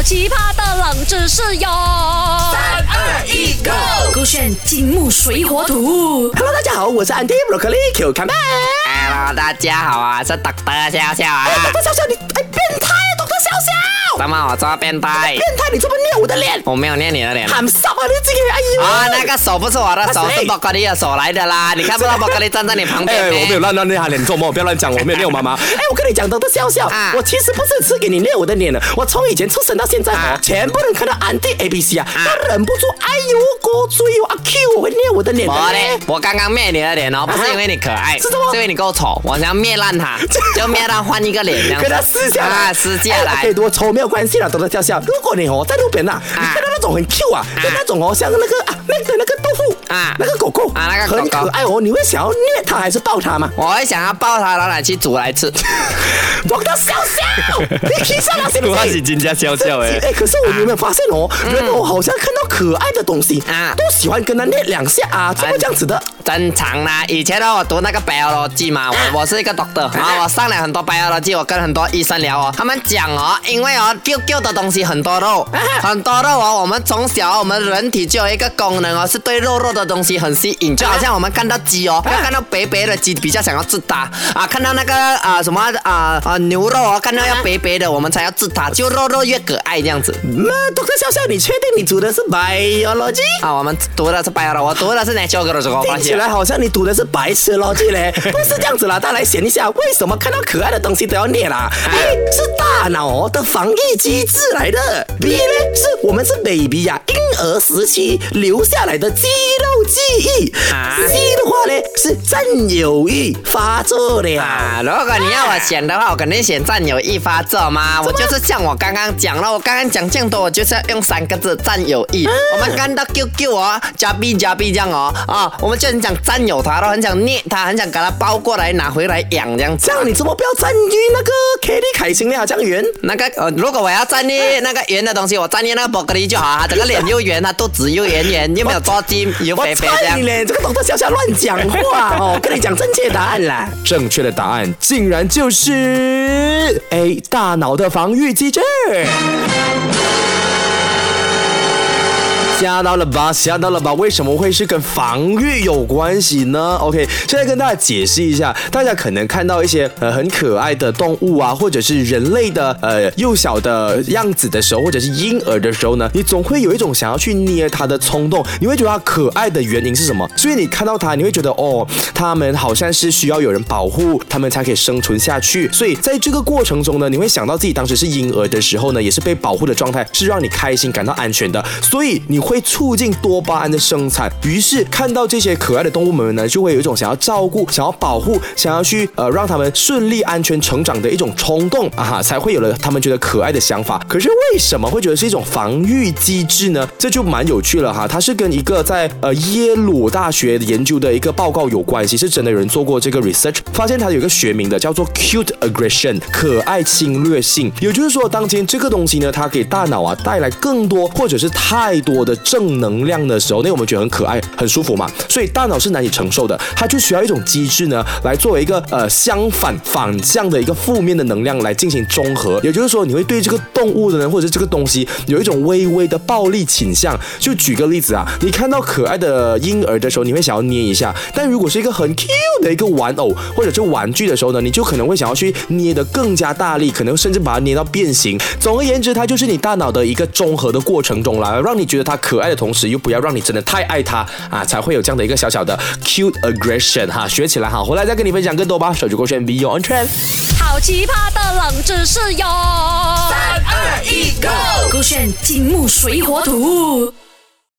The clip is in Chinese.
好奇葩的冷知识哟！三二一，Go！勾选金木水火土。Hello，大家好，我是 Andy Broccoli Q 看吧。Hello，大家好啊，是德德笑笑啊。董德笑笑，你哎变态啊，董德笑笑，怎么我这变态？变态，你这么捏我的脸，我没有捏你的脸啊。喊骚啊，你这个哎呦。啊，那个手不是我的手，是宝格丽的手来的啦。你看不到宝格丽站在你旁边哎，我没有没？乱乱捏他脸，做梦，不要乱讲，我没有捏我妈妈。哎，我跟你讲，董德笑笑啊，我其实不是吃给你捏我的脸的，我从以前出生到现在全部人看到 Andy A B C 啊，啊都忍不住，哎呦，过追我阿 Q，我会捏我的脸的我嘞嘞，。我刚刚灭你的脸哦，不是因为你可爱，是什么因为你够丑，我想要灭烂他，就灭它换一个脸这样子。跟他撕下来，啊，撕下哎来。可以多丑没有关系啦，都在笑笑。如果你哦在路边呐，你看到那种很 Q 啊，就那种哦像那个啊那个那个豆腐啊那个狗狗啊那个狗狗很可爱哦，你会想要虐它还是抱它吗？我会想要抱它，然后拿去煮来吃。懂得笑笑，你听下来行不行？金家笑笑哎，哎，可是我有没有发现哦，人我好像看到可爱的东西啊都喜欢跟它捏两下啊，怎么这样子的？正常啦，以前呢我读那个 biology 嘛，我我是一个 doctor，然后我上了很多 biology，我跟很多医生聊哦，他们讲哦，因为哦丢丢的东西很多肉，很多肉哦，我们从小我们人体就有一个功能哦，是对肉肉的东西很吸引，就好像我们看到鸡哦，要看到白白的鸡比较想要吃它啊，看到那个啊什么啊啊牛肉哦，看到要白白的我们才要吃它，就肉肉越可爱这样子。那懂得笑笑，你确定你读的是 biology？啊，我们读的是 biology，我读的是 natural 的这个听起来好像你读的是白痴逻辑嘞，不是这样子啦。大家来想一下，为什么看到可爱的东西都要念啦？哎。是大脑的防御机制来的，B 呢是我们是 baby 呀、婴儿时期留下来的肌肉记忆、啊 c 的话呢是占有欲发作了。啊，如果你要我选的话，我肯定选占有欲发作嘛。我就是像我刚刚讲了，我刚刚讲这样多，我就是要用三个字占有欲。我们看到 QQ 哦，加 B 加 B 这样哦，啊，我们就很想占有它都，很想捏它，很想把它包过来拿回来养这样子这。样你怎么不要占据那个 Kelly 凯欣呢？这样圆。那个呃，如果我要占捏那个圆的东西，我占捏那个宝格丽就好啊，整个脸又圆，它肚子又圆圆，又没有多筋，又我肥肥这样猜你。嘞，这个懂得小小乱讲话哦！跟你讲正确答案啦。正确的答案竟然就是 A 大脑的防御机制。吓到了吧？吓到了吧？为什么会是跟防御有关系呢？OK，现在跟大家解释一下，大家可能看到一些呃很可爱的动物啊，或者是人类的呃幼小的样子的时候，或者是婴儿的时候呢，你总会有一种想要去捏它的冲动。你会觉得它可爱的原因是什么？所以你看到它，你会觉得哦，它们好像是需要有人保护，它们才可以生存下去。所以在这个过程中呢，你会想到自己当时是婴儿的时候呢，也是被保护的状态，是让你开心、感到安全的。所以你会促进多巴胺的生产。于是看到这些可爱的动物们呢，就会有一种想要照顾、想要保护、想要去呃让它们顺利、安全成长的一种冲动啊哈，才会有了他们觉得可爱的想法。可是为什么会觉得是一种防御机制呢？这就蛮有趣了哈。它是跟一个在呃耶鲁大学研究的一个报告有关系，是真的有人做过这个 research，发现它有一个学名的叫做 cute aggression，可爱侵略性。也就是说，当今这个东西呢，它给大脑啊带来更多或者是太多的正能量的时候，那我们觉得很可爱、很舒服嘛，所以大脑是难以承受的，它就需要一种机制呢，来作为一个呃相反反向的一个负面的能量来进行中和。也就是说，你会对这个动物的人或者是这个东西有一种微微的暴力倾向。就举个例子啊，你看到可爱的婴儿的时候，你会想要捏一下；但如果是一个很 cute 的一个玩偶或者是玩具的时候呢，你就可能会想要去捏得更加大力，可能甚至把它捏到变形。总而言之，它就是你大脑的一个综合的过程中啦，让你觉得它可爱的同时，又不要让你真的太爱他啊，才会有这样的一个小小的 cute aggression 哈，学起来哈，回来再跟你分享更多吧。手机勾选 B 用 on trend。好奇葩的冷知识哟！三二一，Go！勾选金木水火土。